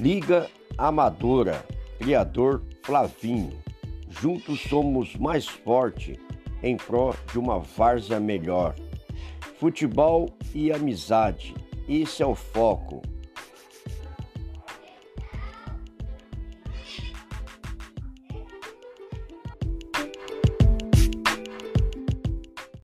Liga Amadora, criador Flavinho. Juntos somos mais forte em pró de uma várzea melhor. Futebol e amizade, esse é o foco.